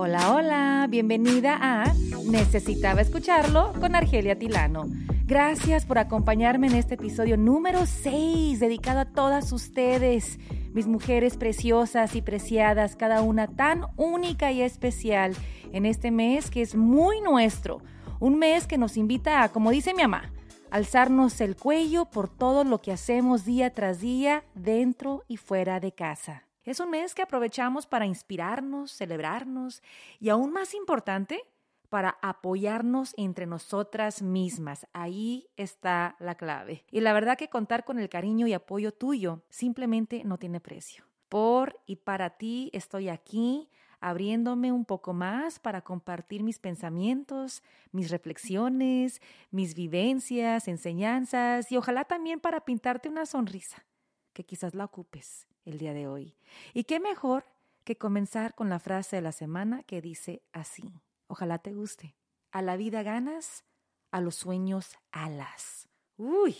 Hola, hola, bienvenida a Necesitaba escucharlo con Argelia Tilano. Gracias por acompañarme en este episodio número 6 dedicado a todas ustedes, mis mujeres preciosas y preciadas, cada una tan única y especial en este mes que es muy nuestro, un mes que nos invita a, como dice mi mamá, alzarnos el cuello por todo lo que hacemos día tras día dentro y fuera de casa. Es un mes que aprovechamos para inspirarnos, celebrarnos y aún más importante, para apoyarnos entre nosotras mismas. Ahí está la clave. Y la verdad que contar con el cariño y apoyo tuyo simplemente no tiene precio. Por y para ti estoy aquí abriéndome un poco más para compartir mis pensamientos, mis reflexiones, mis vivencias, enseñanzas y ojalá también para pintarte una sonrisa, que quizás la ocupes el día de hoy. Y qué mejor que comenzar con la frase de la semana que dice así. Ojalá te guste. A la vida ganas, a los sueños alas. Uy,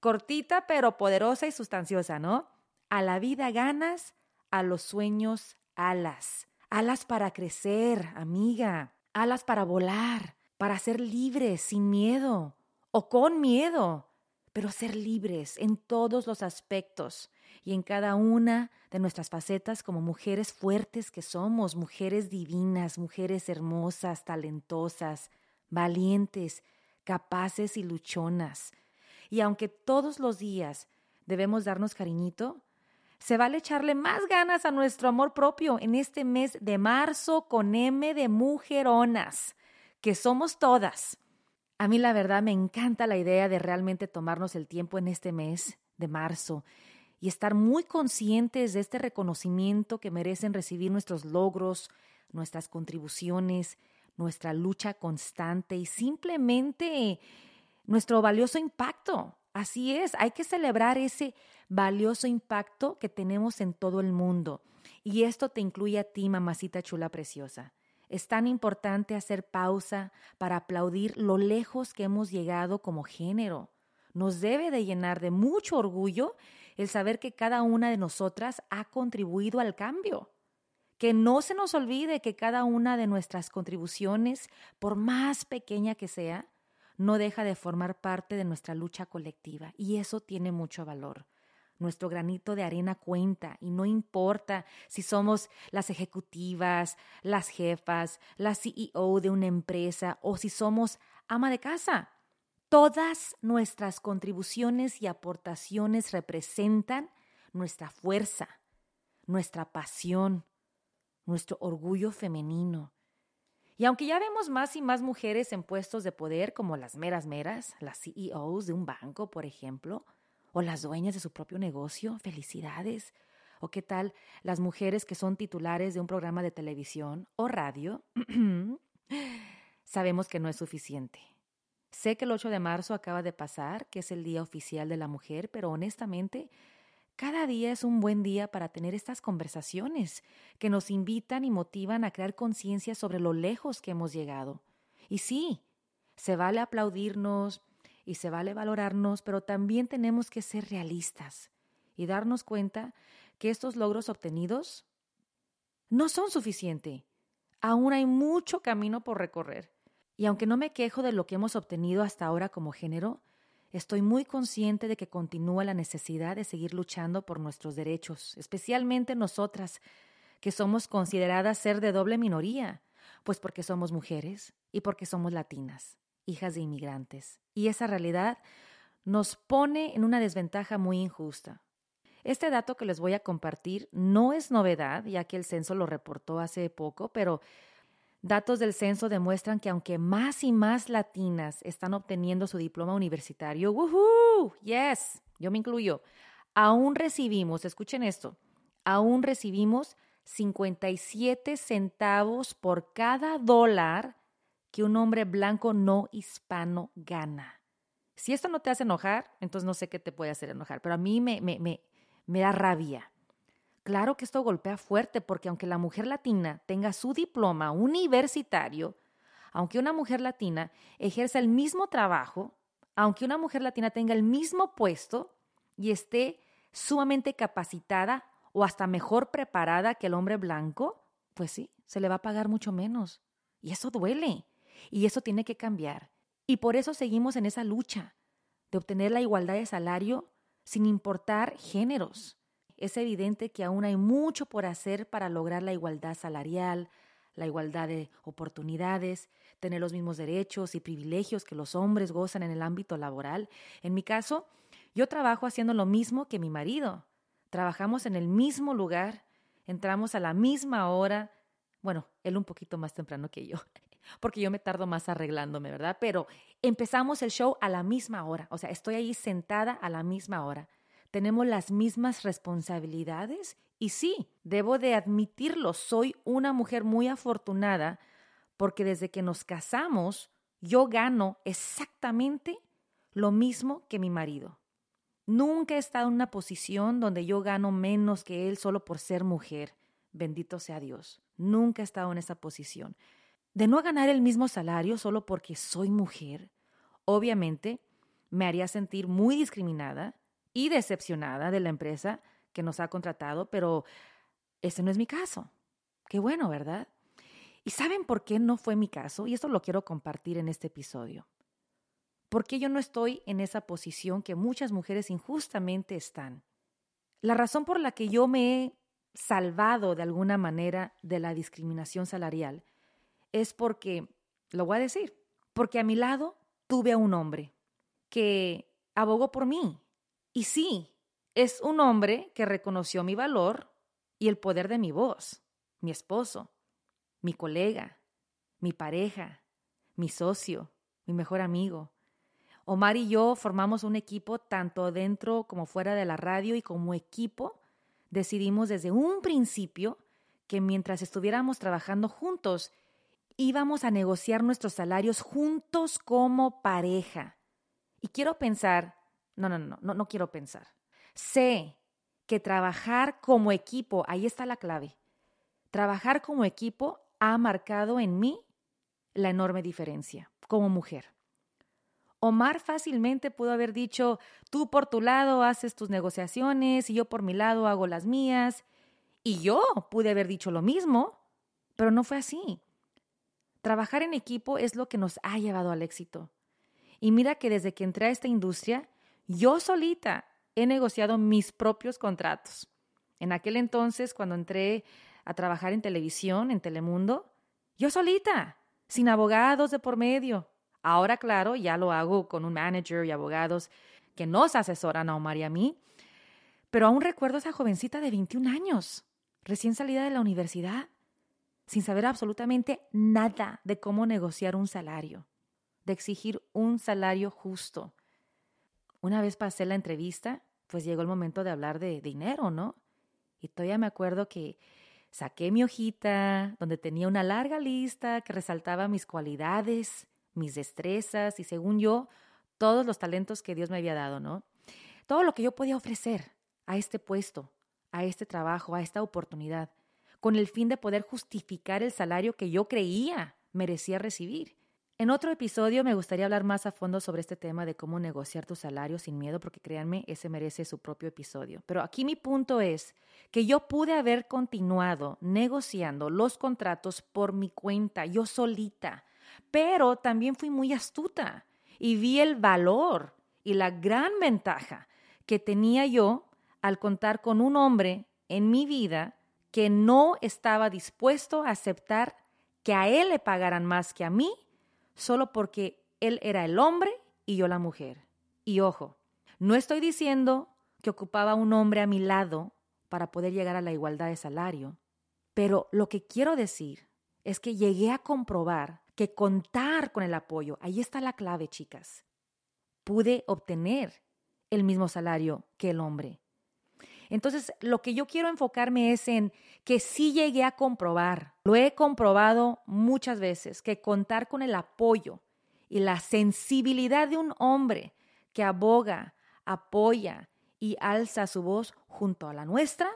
cortita pero poderosa y sustanciosa, ¿no? A la vida ganas, a los sueños alas. Alas para crecer, amiga. Alas para volar, para ser libres, sin miedo o con miedo, pero ser libres en todos los aspectos y en cada una de nuestras facetas como mujeres fuertes que somos, mujeres divinas, mujeres hermosas, talentosas, valientes, capaces y luchonas. Y aunque todos los días debemos darnos cariñito, se vale echarle más ganas a nuestro amor propio en este mes de marzo con M de mujeronas, que somos todas. A mí la verdad me encanta la idea de realmente tomarnos el tiempo en este mes de marzo y estar muy conscientes de este reconocimiento que merecen recibir nuestros logros, nuestras contribuciones, nuestra lucha constante y simplemente nuestro valioso impacto. Así es, hay que celebrar ese valioso impacto que tenemos en todo el mundo. Y esto te incluye a ti, mamacita chula preciosa. Es tan importante hacer pausa para aplaudir lo lejos que hemos llegado como género. Nos debe de llenar de mucho orgullo el saber que cada una de nosotras ha contribuido al cambio. Que no se nos olvide que cada una de nuestras contribuciones, por más pequeña que sea, no deja de formar parte de nuestra lucha colectiva y eso tiene mucho valor. Nuestro granito de arena cuenta y no importa si somos las ejecutivas, las jefas, la CEO de una empresa o si somos ama de casa. Todas nuestras contribuciones y aportaciones representan nuestra fuerza, nuestra pasión, nuestro orgullo femenino. Y aunque ya vemos más y más mujeres en puestos de poder como las meras meras, las CEOs de un banco, por ejemplo, o las dueñas de su propio negocio, felicidades. O qué tal las mujeres que son titulares de un programa de televisión o radio, sabemos que no es suficiente. Sé que el 8 de marzo acaba de pasar, que es el Día Oficial de la Mujer, pero honestamente, cada día es un buen día para tener estas conversaciones que nos invitan y motivan a crear conciencia sobre lo lejos que hemos llegado. Y sí, se vale aplaudirnos y se vale valorarnos, pero también tenemos que ser realistas y darnos cuenta que estos logros obtenidos no son suficientes. Aún hay mucho camino por recorrer. Y aunque no me quejo de lo que hemos obtenido hasta ahora como género, estoy muy consciente de que continúa la necesidad de seguir luchando por nuestros derechos, especialmente nosotras, que somos consideradas ser de doble minoría, pues porque somos mujeres y porque somos latinas, hijas de inmigrantes. Y esa realidad nos pone en una desventaja muy injusta. Este dato que les voy a compartir no es novedad, ya que el censo lo reportó hace poco, pero Datos del censo demuestran que aunque más y más latinas están obteniendo su diploma universitario, ¡woohoo! ¡Yes! Yo me incluyo. Aún recibimos, escuchen esto, aún recibimos 57 centavos por cada dólar que un hombre blanco no hispano gana. Si esto no te hace enojar, entonces no sé qué te puede hacer enojar, pero a mí me, me, me, me da rabia. Claro que esto golpea fuerte porque aunque la mujer latina tenga su diploma universitario, aunque una mujer latina ejerza el mismo trabajo, aunque una mujer latina tenga el mismo puesto y esté sumamente capacitada o hasta mejor preparada que el hombre blanco, pues sí, se le va a pagar mucho menos. Y eso duele. Y eso tiene que cambiar. Y por eso seguimos en esa lucha de obtener la igualdad de salario sin importar géneros. Es evidente que aún hay mucho por hacer para lograr la igualdad salarial, la igualdad de oportunidades, tener los mismos derechos y privilegios que los hombres gozan en el ámbito laboral. En mi caso, yo trabajo haciendo lo mismo que mi marido. Trabajamos en el mismo lugar, entramos a la misma hora, bueno, él un poquito más temprano que yo, porque yo me tardo más arreglándome, ¿verdad? Pero empezamos el show a la misma hora, o sea, estoy ahí sentada a la misma hora. Tenemos las mismas responsabilidades y sí, debo de admitirlo, soy una mujer muy afortunada porque desde que nos casamos yo gano exactamente lo mismo que mi marido. Nunca he estado en una posición donde yo gano menos que él solo por ser mujer. Bendito sea Dios. Nunca he estado en esa posición. De no ganar el mismo salario solo porque soy mujer, obviamente me haría sentir muy discriminada y decepcionada de la empresa que nos ha contratado, pero ese no es mi caso. Qué bueno, ¿verdad? ¿Y saben por qué no fue mi caso? Y esto lo quiero compartir en este episodio. Porque yo no estoy en esa posición que muchas mujeres injustamente están. La razón por la que yo me he salvado de alguna manera de la discriminación salarial es porque, lo voy a decir, porque a mi lado tuve a un hombre que abogó por mí. Y sí, es un hombre que reconoció mi valor y el poder de mi voz, mi esposo, mi colega, mi pareja, mi socio, mi mejor amigo. Omar y yo formamos un equipo tanto dentro como fuera de la radio y como equipo decidimos desde un principio que mientras estuviéramos trabajando juntos íbamos a negociar nuestros salarios juntos como pareja. Y quiero pensar, no, no, no, no, no quiero pensar. Sé que trabajar como equipo, ahí está la clave. Trabajar como equipo ha marcado en mí la enorme diferencia como mujer. Omar fácilmente pudo haber dicho, tú por tu lado haces tus negociaciones y yo por mi lado hago las mías. Y yo pude haber dicho lo mismo, pero no fue así. Trabajar en equipo es lo que nos ha llevado al éxito. Y mira que desde que entré a esta industria, yo solita he negociado mis propios contratos. En aquel entonces, cuando entré a trabajar en televisión, en Telemundo, yo solita, sin abogados de por medio. Ahora, claro, ya lo hago con un manager y abogados que nos asesoran a Omar y a mí, pero aún recuerdo a esa jovencita de 21 años, recién salida de la universidad, sin saber absolutamente nada de cómo negociar un salario, de exigir un salario justo, una vez pasé la entrevista, pues llegó el momento de hablar de dinero, ¿no? Y todavía me acuerdo que saqué mi hojita donde tenía una larga lista que resaltaba mis cualidades, mis destrezas y según yo, todos los talentos que Dios me había dado, ¿no? Todo lo que yo podía ofrecer a este puesto, a este trabajo, a esta oportunidad, con el fin de poder justificar el salario que yo creía merecía recibir. En otro episodio me gustaría hablar más a fondo sobre este tema de cómo negociar tu salario sin miedo, porque créanme, ese merece su propio episodio. Pero aquí mi punto es que yo pude haber continuado negociando los contratos por mi cuenta, yo solita, pero también fui muy astuta y vi el valor y la gran ventaja que tenía yo al contar con un hombre en mi vida que no estaba dispuesto a aceptar que a él le pagaran más que a mí solo porque él era el hombre y yo la mujer. Y ojo, no estoy diciendo que ocupaba un hombre a mi lado para poder llegar a la igualdad de salario, pero lo que quiero decir es que llegué a comprobar que contar con el apoyo, ahí está la clave, chicas, pude obtener el mismo salario que el hombre. Entonces, lo que yo quiero enfocarme es en que sí llegué a comprobar, lo he comprobado muchas veces, que contar con el apoyo y la sensibilidad de un hombre que aboga, apoya y alza su voz junto a la nuestra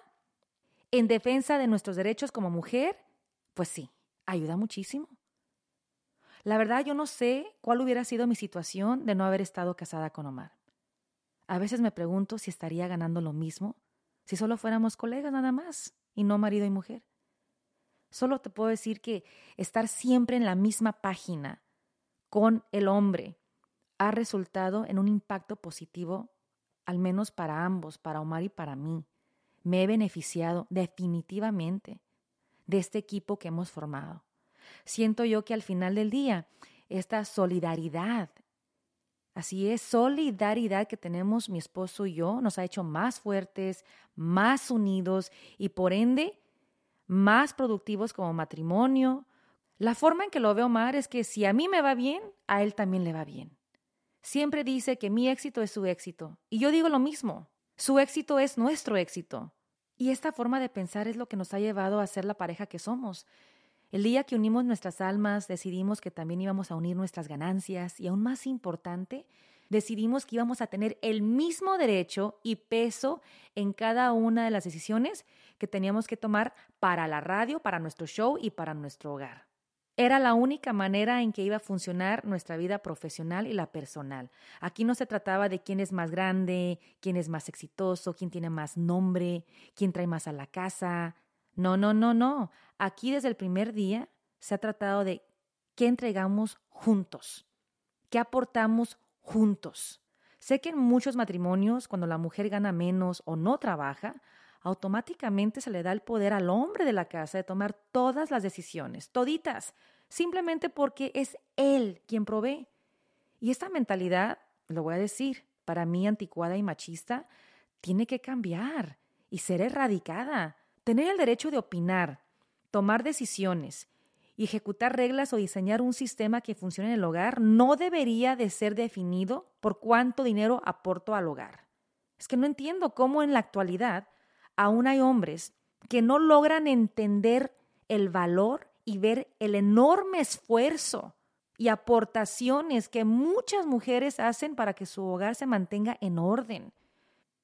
en defensa de nuestros derechos como mujer, pues sí, ayuda muchísimo. La verdad yo no sé cuál hubiera sido mi situación de no haber estado casada con Omar. A veces me pregunto si estaría ganando lo mismo si solo fuéramos colegas nada más y no marido y mujer. Solo te puedo decir que estar siempre en la misma página con el hombre ha resultado en un impacto positivo, al menos para ambos, para Omar y para mí. Me he beneficiado definitivamente de este equipo que hemos formado. Siento yo que al final del día, esta solidaridad, así es, solidaridad que tenemos mi esposo y yo, nos ha hecho más fuertes, más unidos y por ende más productivos como matrimonio. La forma en que lo veo Omar es que si a mí me va bien, a él también le va bien. Siempre dice que mi éxito es su éxito. Y yo digo lo mismo. Su éxito es nuestro éxito. Y esta forma de pensar es lo que nos ha llevado a ser la pareja que somos. El día que unimos nuestras almas, decidimos que también íbamos a unir nuestras ganancias y aún más importante, decidimos que íbamos a tener el mismo derecho y peso en cada una de las decisiones que teníamos que tomar para la radio, para nuestro show y para nuestro hogar. Era la única manera en que iba a funcionar nuestra vida profesional y la personal. Aquí no se trataba de quién es más grande, quién es más exitoso, quién tiene más nombre, quién trae más a la casa. No, no, no, no. Aquí desde el primer día se ha tratado de qué entregamos juntos, qué aportamos juntos. Sé que en muchos matrimonios, cuando la mujer gana menos o no trabaja, automáticamente se le da el poder al hombre de la casa de tomar todas las decisiones, toditas, simplemente porque es él quien provee. Y esta mentalidad, lo voy a decir, para mí anticuada y machista, tiene que cambiar y ser erradicada. Tener el derecho de opinar, tomar decisiones y ejecutar reglas o diseñar un sistema que funcione en el hogar no debería de ser definido por cuánto dinero aporto al hogar. Es que no entiendo cómo en la actualidad aún hay hombres que no logran entender el valor y ver el enorme esfuerzo y aportaciones que muchas mujeres hacen para que su hogar se mantenga en orden.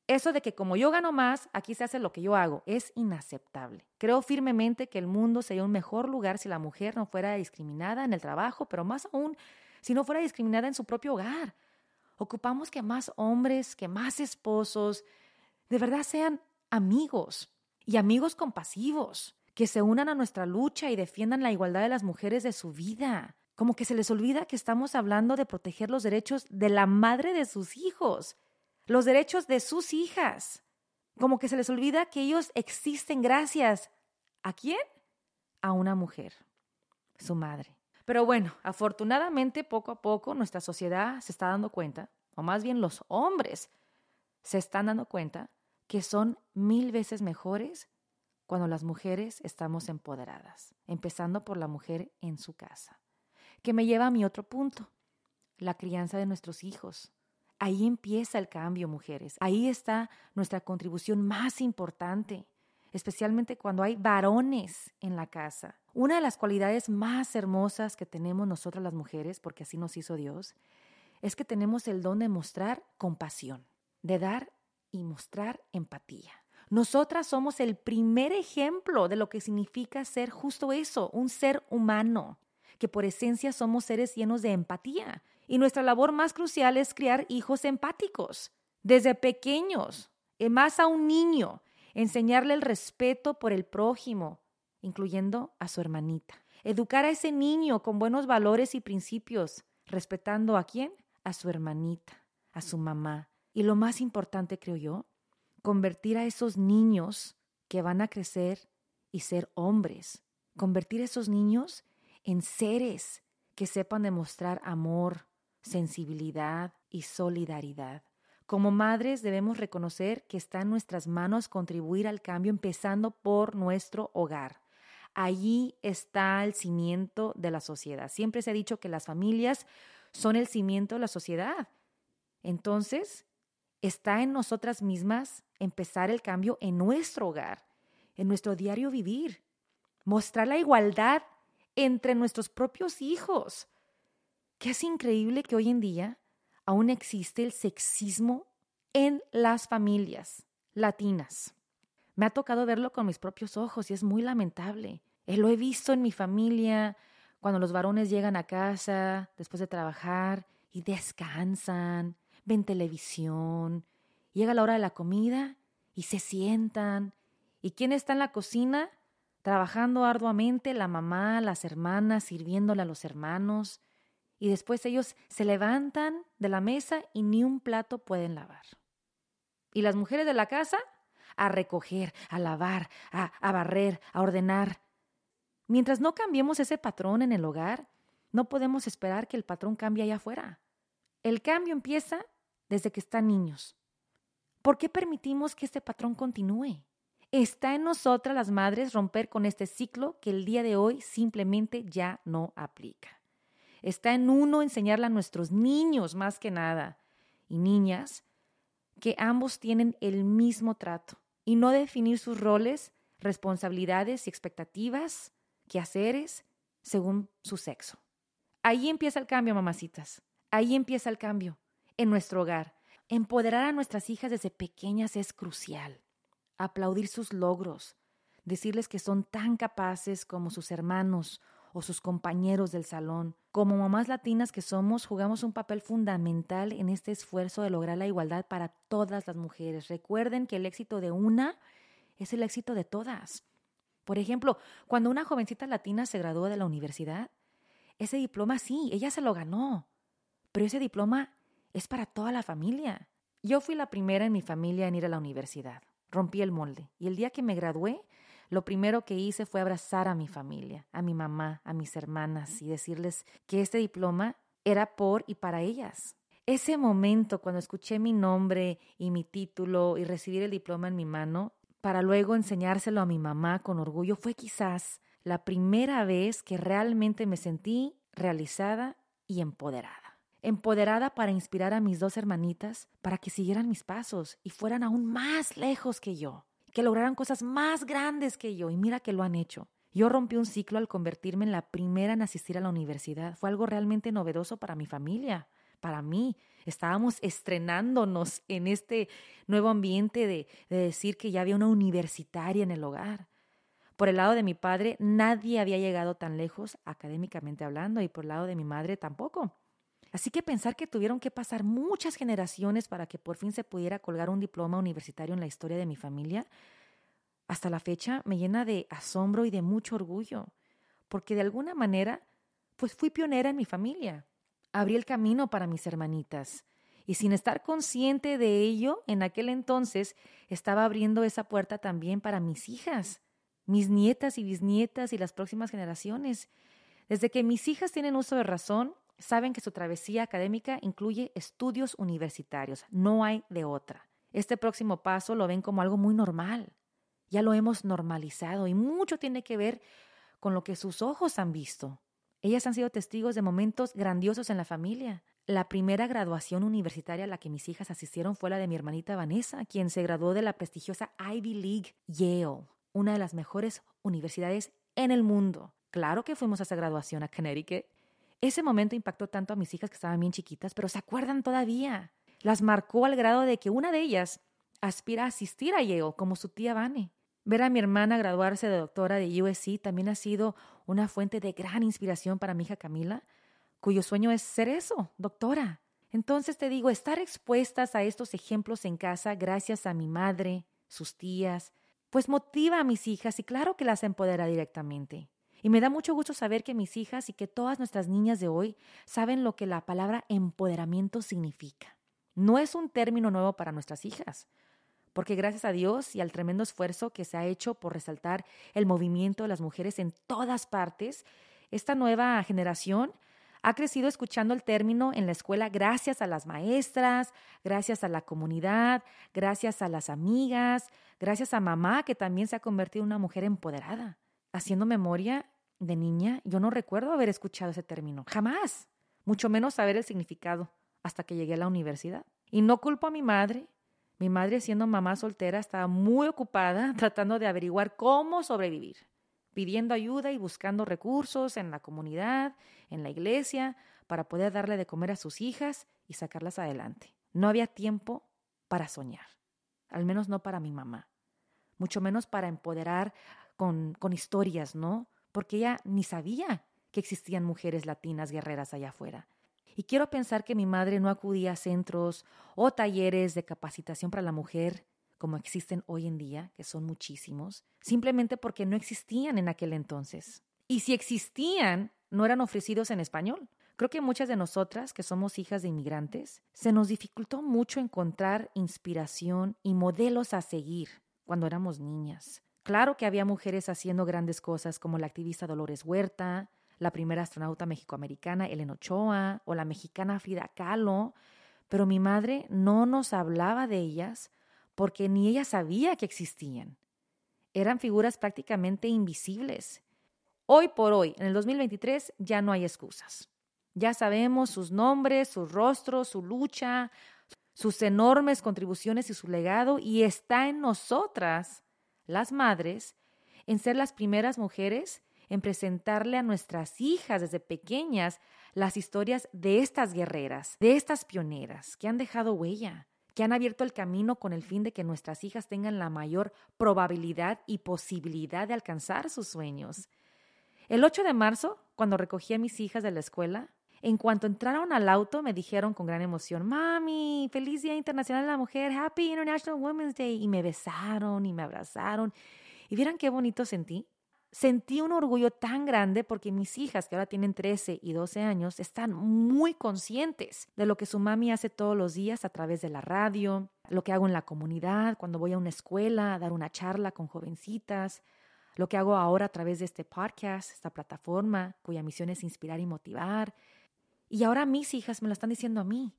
Eso de que como yo gano más, aquí se hace lo que yo hago, es inaceptable. Creo firmemente que el mundo sería un mejor lugar si la mujer no fuera discriminada en el trabajo, pero más aún si no fuera discriminada en su propio hogar. Ocupamos que más hombres, que más esposos, de verdad sean amigos y amigos compasivos, que se unan a nuestra lucha y defiendan la igualdad de las mujeres de su vida. Como que se les olvida que estamos hablando de proteger los derechos de la madre de sus hijos, los derechos de sus hijas. Como que se les olvida que ellos existen gracias a quién? A una mujer, su madre. Pero bueno, afortunadamente poco a poco nuestra sociedad se está dando cuenta, o más bien los hombres se están dando cuenta que son mil veces mejores cuando las mujeres estamos empoderadas, empezando por la mujer en su casa. Que me lleva a mi otro punto, la crianza de nuestros hijos. Ahí empieza el cambio, mujeres. Ahí está nuestra contribución más importante, especialmente cuando hay varones en la casa. Una de las cualidades más hermosas que tenemos nosotras las mujeres, porque así nos hizo Dios, es que tenemos el don de mostrar compasión, de dar y mostrar empatía. Nosotras somos el primer ejemplo de lo que significa ser justo eso, un ser humano, que por esencia somos seres llenos de empatía. Y nuestra labor más crucial es criar hijos empáticos, desde pequeños, y más a un niño, enseñarle el respeto por el prójimo, incluyendo a su hermanita. Educar a ese niño con buenos valores y principios, respetando a quién? A su hermanita, a su mamá, y lo más importante, creo yo, convertir a esos niños que van a crecer y ser hombres, convertir a esos niños en seres que sepan demostrar amor, sensibilidad y solidaridad. Como madres debemos reconocer que está en nuestras manos contribuir al cambio empezando por nuestro hogar. Allí está el cimiento de la sociedad. Siempre se ha dicho que las familias son el cimiento de la sociedad. Entonces, Está en nosotras mismas empezar el cambio en nuestro hogar, en nuestro diario vivir, mostrar la igualdad entre nuestros propios hijos. Es increíble que hoy en día aún existe el sexismo en las familias latinas. Me ha tocado verlo con mis propios ojos y es muy lamentable. Eh, lo he visto en mi familia, cuando los varones llegan a casa después de trabajar y descansan ven televisión, llega la hora de la comida y se sientan. ¿Y quién está en la cocina? trabajando arduamente la mamá, las hermanas, sirviéndole a los hermanos, y después ellos se levantan de la mesa y ni un plato pueden lavar. Y las mujeres de la casa a recoger, a lavar, a, a barrer, a ordenar. Mientras no cambiemos ese patrón en el hogar, no podemos esperar que el patrón cambie allá afuera. El cambio empieza desde que están niños. ¿Por qué permitimos que este patrón continúe? Está en nosotras las madres romper con este ciclo que el día de hoy simplemente ya no aplica. Está en uno enseñarle a nuestros niños más que nada y niñas que ambos tienen el mismo trato y no definir sus roles, responsabilidades y expectativas, quehaceres según su sexo. Ahí empieza el cambio, mamacitas. Ahí empieza el cambio en nuestro hogar. Empoderar a nuestras hijas desde pequeñas es crucial. Aplaudir sus logros, decirles que son tan capaces como sus hermanos o sus compañeros del salón. Como mamás latinas que somos, jugamos un papel fundamental en este esfuerzo de lograr la igualdad para todas las mujeres. Recuerden que el éxito de una es el éxito de todas. Por ejemplo, cuando una jovencita latina se graduó de la universidad, ese diploma sí, ella se lo ganó, pero ese diploma es para toda la familia. Yo fui la primera en mi familia en ir a la universidad. Rompí el molde y el día que me gradué, lo primero que hice fue abrazar a mi familia, a mi mamá, a mis hermanas y decirles que este diploma era por y para ellas. Ese momento cuando escuché mi nombre y mi título y recibir el diploma en mi mano, para luego enseñárselo a mi mamá con orgullo, fue quizás la primera vez que realmente me sentí realizada y empoderada. Empoderada para inspirar a mis dos hermanitas para que siguieran mis pasos y fueran aún más lejos que yo que lograran cosas más grandes que yo y mira que lo han hecho. Yo rompí un ciclo al convertirme en la primera en asistir a la universidad. Fue algo realmente novedoso para mi familia, para mí. Estábamos estrenándonos en este nuevo ambiente de, de decir que ya había una universitaria en el hogar. Por el lado de mi padre, nadie había llegado tan lejos académicamente hablando y por el lado de mi madre tampoco. Así que pensar que tuvieron que pasar muchas generaciones para que por fin se pudiera colgar un diploma universitario en la historia de mi familia, hasta la fecha me llena de asombro y de mucho orgullo, porque de alguna manera, pues fui pionera en mi familia. Abrí el camino para mis hermanitas. Y sin estar consciente de ello, en aquel entonces estaba abriendo esa puerta también para mis hijas, mis nietas y bisnietas y las próximas generaciones. Desde que mis hijas tienen uso de razón, saben que su travesía académica incluye estudios universitarios, no hay de otra. Este próximo paso lo ven como algo muy normal. Ya lo hemos normalizado y mucho tiene que ver con lo que sus ojos han visto. Ellas han sido testigos de momentos grandiosos en la familia. La primera graduación universitaria a la que mis hijas asistieron fue la de mi hermanita Vanessa, quien se graduó de la prestigiosa Ivy League Yale, una de las mejores universidades en el mundo. Claro que fuimos a esa graduación a Connecticut ese momento impactó tanto a mis hijas que estaban bien chiquitas, pero se acuerdan todavía. Las marcó al grado de que una de ellas aspira a asistir a Yale como su tía Vane. Ver a mi hermana graduarse de doctora de USC también ha sido una fuente de gran inspiración para mi hija Camila, cuyo sueño es ser eso, doctora. Entonces te digo, estar expuestas a estos ejemplos en casa gracias a mi madre, sus tías, pues motiva a mis hijas y claro que las empodera directamente. Y me da mucho gusto saber que mis hijas y que todas nuestras niñas de hoy saben lo que la palabra empoderamiento significa. No es un término nuevo para nuestras hijas, porque gracias a Dios y al tremendo esfuerzo que se ha hecho por resaltar el movimiento de las mujeres en todas partes, esta nueva generación ha crecido escuchando el término en la escuela gracias a las maestras, gracias a la comunidad, gracias a las amigas, gracias a mamá que también se ha convertido en una mujer empoderada. Haciendo memoria, de niña, yo no recuerdo haber escuchado ese término, jamás, mucho menos saber el significado hasta que llegué a la universidad. Y no culpo a mi madre. Mi madre, siendo mamá soltera, estaba muy ocupada tratando de averiguar cómo sobrevivir, pidiendo ayuda y buscando recursos en la comunidad, en la iglesia, para poder darle de comer a sus hijas y sacarlas adelante. No había tiempo para soñar, al menos no para mi mamá, mucho menos para empoderar con, con historias, ¿no? Porque ella ni sabía que existían mujeres latinas guerreras allá afuera. Y quiero pensar que mi madre no acudía a centros o talleres de capacitación para la mujer como existen hoy en día, que son muchísimos, simplemente porque no existían en aquel entonces. Y si existían, no eran ofrecidos en español. Creo que muchas de nosotras, que somos hijas de inmigrantes, se nos dificultó mucho encontrar inspiración y modelos a seguir cuando éramos niñas. Claro que había mujeres haciendo grandes cosas como la activista Dolores Huerta, la primera astronauta mexicoamericana Ellen Ochoa o la mexicana Frida Kahlo, pero mi madre no nos hablaba de ellas porque ni ella sabía que existían. Eran figuras prácticamente invisibles. Hoy por hoy, en el 2023, ya no hay excusas. Ya sabemos sus nombres, sus rostros, su lucha, sus enormes contribuciones y su legado, y está en nosotras, las madres, en ser las primeras mujeres en presentarle a nuestras hijas desde pequeñas las historias de estas guerreras, de estas pioneras que han dejado huella, que han abierto el camino con el fin de que nuestras hijas tengan la mayor probabilidad y posibilidad de alcanzar sus sueños. El 8 de marzo, cuando recogí a mis hijas de la escuela, en cuanto entraron al auto me dijeron con gran emoción, Mami, feliz Día Internacional de la Mujer, Happy International Women's Day. Y me besaron y me abrazaron. Y vieran qué bonito sentí sentí un orgullo tan grande porque mis hijas, que ahora tienen 13 y 12 años, están muy conscientes de lo que su mami hace todos los días a través de la radio, lo que hago en la comunidad, cuando voy a una escuela a dar una charla con jovencitas, lo que hago ahora a través de este podcast, esta plataforma cuya misión es inspirar y motivar. Y ahora mis hijas me lo están diciendo a mí.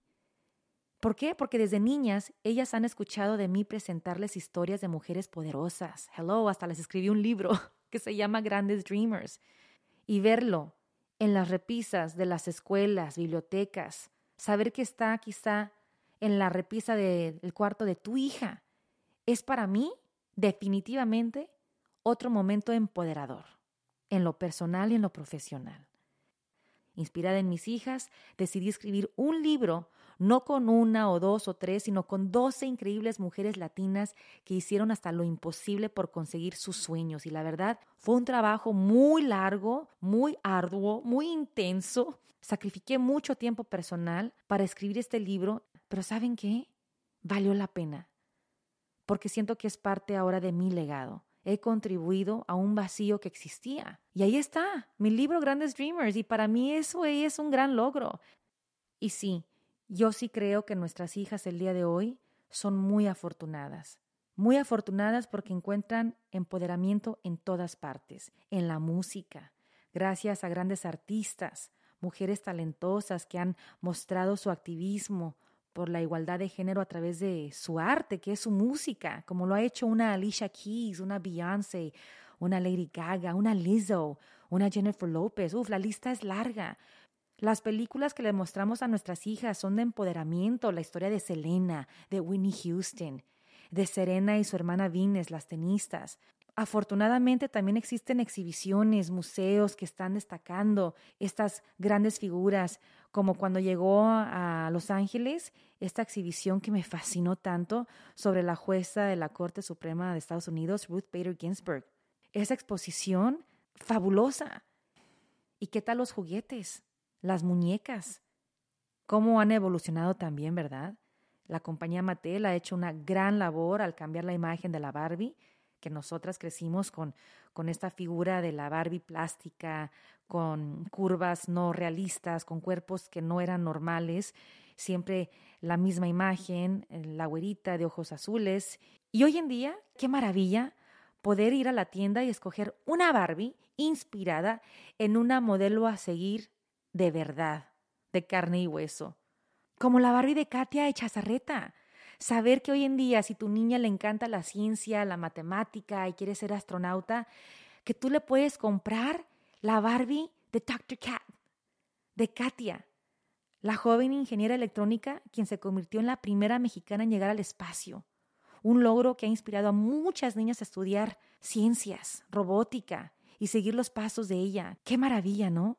¿Por qué? Porque desde niñas ellas han escuchado de mí presentarles historias de mujeres poderosas. Hello, hasta les escribí un libro que se llama Grandes Dreamers, y verlo en las repisas de las escuelas, bibliotecas, saber que está quizá en la repisa del cuarto de tu hija, es para mí definitivamente otro momento empoderador, en lo personal y en lo profesional. Inspirada en mis hijas, decidí escribir un libro, no con una o dos o tres, sino con doce increíbles mujeres latinas que hicieron hasta lo imposible por conseguir sus sueños. Y la verdad, fue un trabajo muy largo, muy arduo, muy intenso. Sacrifiqué mucho tiempo personal para escribir este libro, pero ¿saben qué? Valió la pena, porque siento que es parte ahora de mi legado he contribuido a un vacío que existía. Y ahí está, mi libro Grandes Dreamers, y para mí eso es un gran logro. Y sí, yo sí creo que nuestras hijas el día de hoy son muy afortunadas. Muy afortunadas porque encuentran empoderamiento en todas partes, en la música, gracias a grandes artistas, mujeres talentosas que han mostrado su activismo, por la igualdad de género a través de su arte, que es su música, como lo ha hecho una Alicia Keys, una Beyoncé, una Lady Gaga, una Lizzo, una Jennifer Lopez. Uf, la lista es larga. Las películas que le mostramos a nuestras hijas son de empoderamiento, la historia de Selena, de Whitney Houston, de Serena y su hermana Venus, las tenistas. Afortunadamente también existen exhibiciones, museos que están destacando estas grandes figuras, como cuando llegó a Los Ángeles esta exhibición que me fascinó tanto sobre la jueza de la Corte Suprema de Estados Unidos, Ruth Bader Ginsburg. Esa exposición fabulosa. ¿Y qué tal los juguetes? Las muñecas. ¿Cómo han evolucionado también, verdad? La compañía Mattel ha hecho una gran labor al cambiar la imagen de la Barbie que nosotras crecimos con, con esta figura de la Barbie plástica, con curvas no realistas, con cuerpos que no eran normales, siempre la misma imagen, eh, la güerita de ojos azules. Y hoy en día, qué maravilla poder ir a la tienda y escoger una Barbie inspirada en una modelo a seguir de verdad, de carne y hueso, como la Barbie de Katia Echazarreta, Saber que hoy en día, si tu niña le encanta la ciencia, la matemática y quiere ser astronauta, que tú le puedes comprar la Barbie de Dr. Cat, de Katia, la joven ingeniera electrónica quien se convirtió en la primera mexicana en llegar al espacio. Un logro que ha inspirado a muchas niñas a estudiar ciencias, robótica y seguir los pasos de ella. Qué maravilla, ¿no?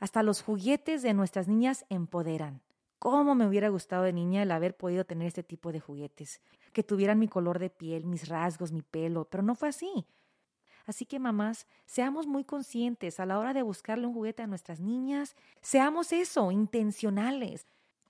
Hasta los juguetes de nuestras niñas empoderan. ¿Cómo me hubiera gustado de niña el haber podido tener este tipo de juguetes? Que tuvieran mi color de piel, mis rasgos, mi pelo, pero no fue así. Así que mamás, seamos muy conscientes a la hora de buscarle un juguete a nuestras niñas, seamos eso, intencionales.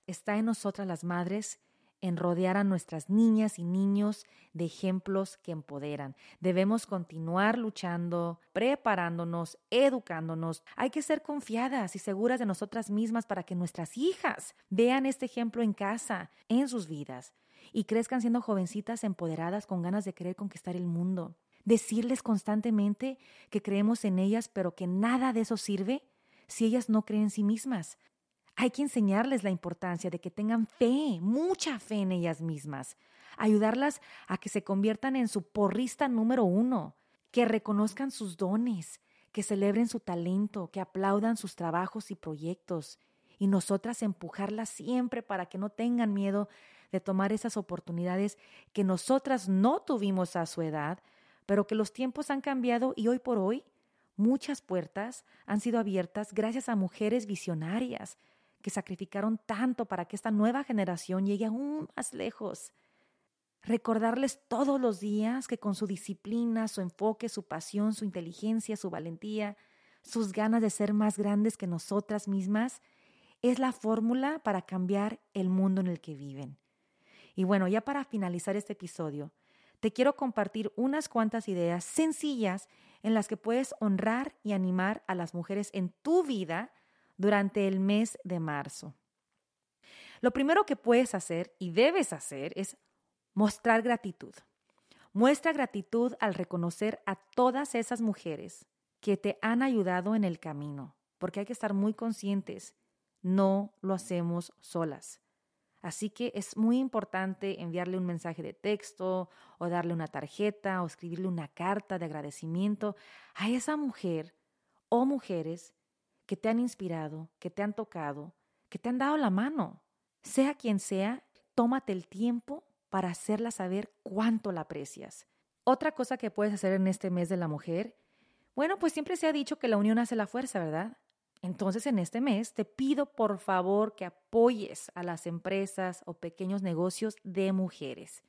Está en nosotras las madres en rodear a nuestras niñas y niños de ejemplos que empoderan. Debemos continuar luchando, preparándonos, educándonos. Hay que ser confiadas y seguras de nosotras mismas para que nuestras hijas vean este ejemplo en casa, en sus vidas, y crezcan siendo jovencitas empoderadas con ganas de querer conquistar el mundo. Decirles constantemente que creemos en ellas, pero que nada de eso sirve si ellas no creen en sí mismas. Hay que enseñarles la importancia de que tengan fe, mucha fe en ellas mismas, ayudarlas a que se conviertan en su porrista número uno, que reconozcan sus dones, que celebren su talento, que aplaudan sus trabajos y proyectos, y nosotras empujarlas siempre para que no tengan miedo de tomar esas oportunidades que nosotras no tuvimos a su edad, pero que los tiempos han cambiado y hoy por hoy muchas puertas han sido abiertas gracias a mujeres visionarias que sacrificaron tanto para que esta nueva generación llegue aún más lejos. Recordarles todos los días que con su disciplina, su enfoque, su pasión, su inteligencia, su valentía, sus ganas de ser más grandes que nosotras mismas, es la fórmula para cambiar el mundo en el que viven. Y bueno, ya para finalizar este episodio, te quiero compartir unas cuantas ideas sencillas en las que puedes honrar y animar a las mujeres en tu vida durante el mes de marzo. Lo primero que puedes hacer y debes hacer es mostrar gratitud. Muestra gratitud al reconocer a todas esas mujeres que te han ayudado en el camino, porque hay que estar muy conscientes, no lo hacemos solas. Así que es muy importante enviarle un mensaje de texto o darle una tarjeta o escribirle una carta de agradecimiento a esa mujer o mujeres que te han inspirado, que te han tocado, que te han dado la mano. Sea quien sea, tómate el tiempo para hacerla saber cuánto la aprecias. Otra cosa que puedes hacer en este mes de la mujer, bueno, pues siempre se ha dicho que la unión hace la fuerza, ¿verdad? Entonces en este mes te pido por favor que apoyes a las empresas o pequeños negocios de mujeres.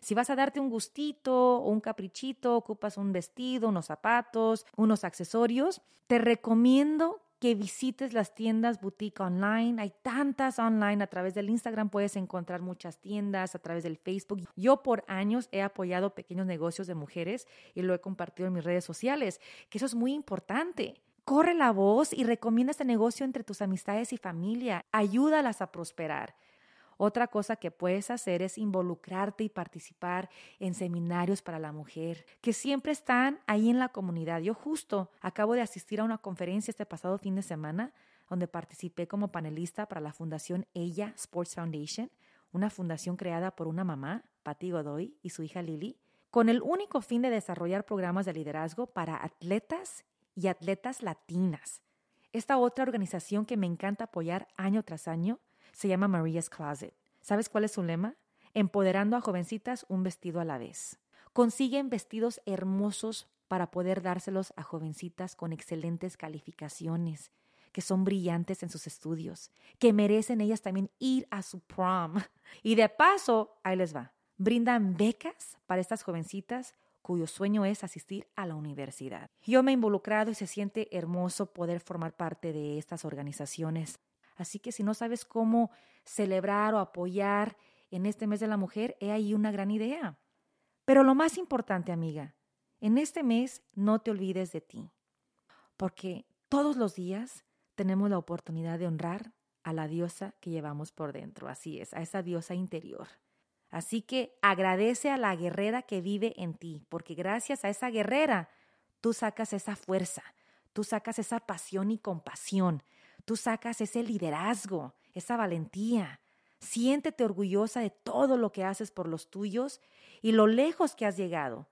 Si vas a darte un gustito o un caprichito, ocupas un vestido, unos zapatos, unos accesorios, te recomiendo que visites las tiendas boutique online. Hay tantas online. A través del Instagram puedes encontrar muchas tiendas, a través del Facebook. Yo por años he apoyado pequeños negocios de mujeres y lo he compartido en mis redes sociales, que eso es muy importante. Corre la voz y recomienda este negocio entre tus amistades y familia. Ayúdalas a prosperar. Otra cosa que puedes hacer es involucrarte y participar en seminarios para la mujer, que siempre están ahí en la comunidad. Yo justo acabo de asistir a una conferencia este pasado fin de semana donde participé como panelista para la fundación Ella Sports Foundation, una fundación creada por una mamá, Patty Godoy, y su hija Lily, con el único fin de desarrollar programas de liderazgo para atletas y atletas latinas. Esta otra organización que me encanta apoyar año tras año se llama Maria's Closet. ¿Sabes cuál es su lema? Empoderando a jovencitas un vestido a la vez. Consiguen vestidos hermosos para poder dárselos a jovencitas con excelentes calificaciones, que son brillantes en sus estudios, que merecen ellas también ir a su prom. Y de paso, ahí les va, brindan becas para estas jovencitas cuyo sueño es asistir a la universidad. Yo me he involucrado y se siente hermoso poder formar parte de estas organizaciones. Así que si no sabes cómo celebrar o apoyar en este mes de la mujer, he ahí una gran idea. Pero lo más importante, amiga, en este mes no te olvides de ti, porque todos los días tenemos la oportunidad de honrar a la diosa que llevamos por dentro, así es, a esa diosa interior. Así que agradece a la guerrera que vive en ti, porque gracias a esa guerrera tú sacas esa fuerza, tú sacas esa pasión y compasión, Tú sacas ese liderazgo, esa valentía. Siéntete orgullosa de todo lo que haces por los tuyos y lo lejos que has llegado,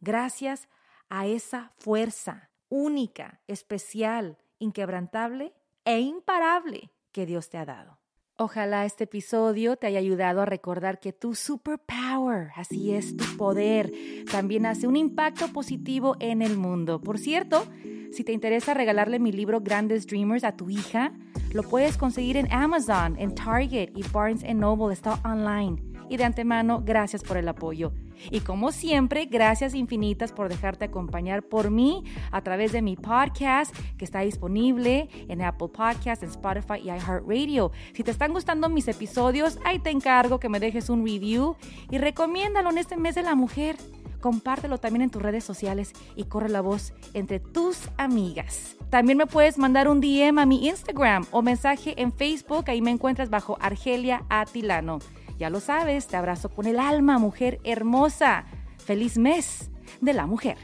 gracias a esa fuerza única, especial, inquebrantable e imparable que Dios te ha dado. Ojalá este episodio te haya ayudado a recordar que tu superpower, así es, tu poder, también hace un impacto positivo en el mundo. Por cierto, si te interesa regalarle mi libro Grandes Dreamers a tu hija, lo puedes conseguir en Amazon, en Target y Barnes Noble. Está online. y de antemano gracias por el apoyo. Y como siempre, gracias infinitas por dejarte acompañar por mí a través de mi podcast que está disponible en Apple Podcasts, en Spotify y iHeartRadio. Si te están gustando mis episodios, ahí te encargo que me dejes un review y recomiéndalo en este mes de la mujer compártelo también en tus redes sociales y corre la voz entre tus amigas. También me puedes mandar un DM a mi Instagram o mensaje en Facebook, ahí me encuentras bajo Argelia Atilano. Ya lo sabes, te abrazo con el alma, mujer hermosa. Feliz mes de la mujer.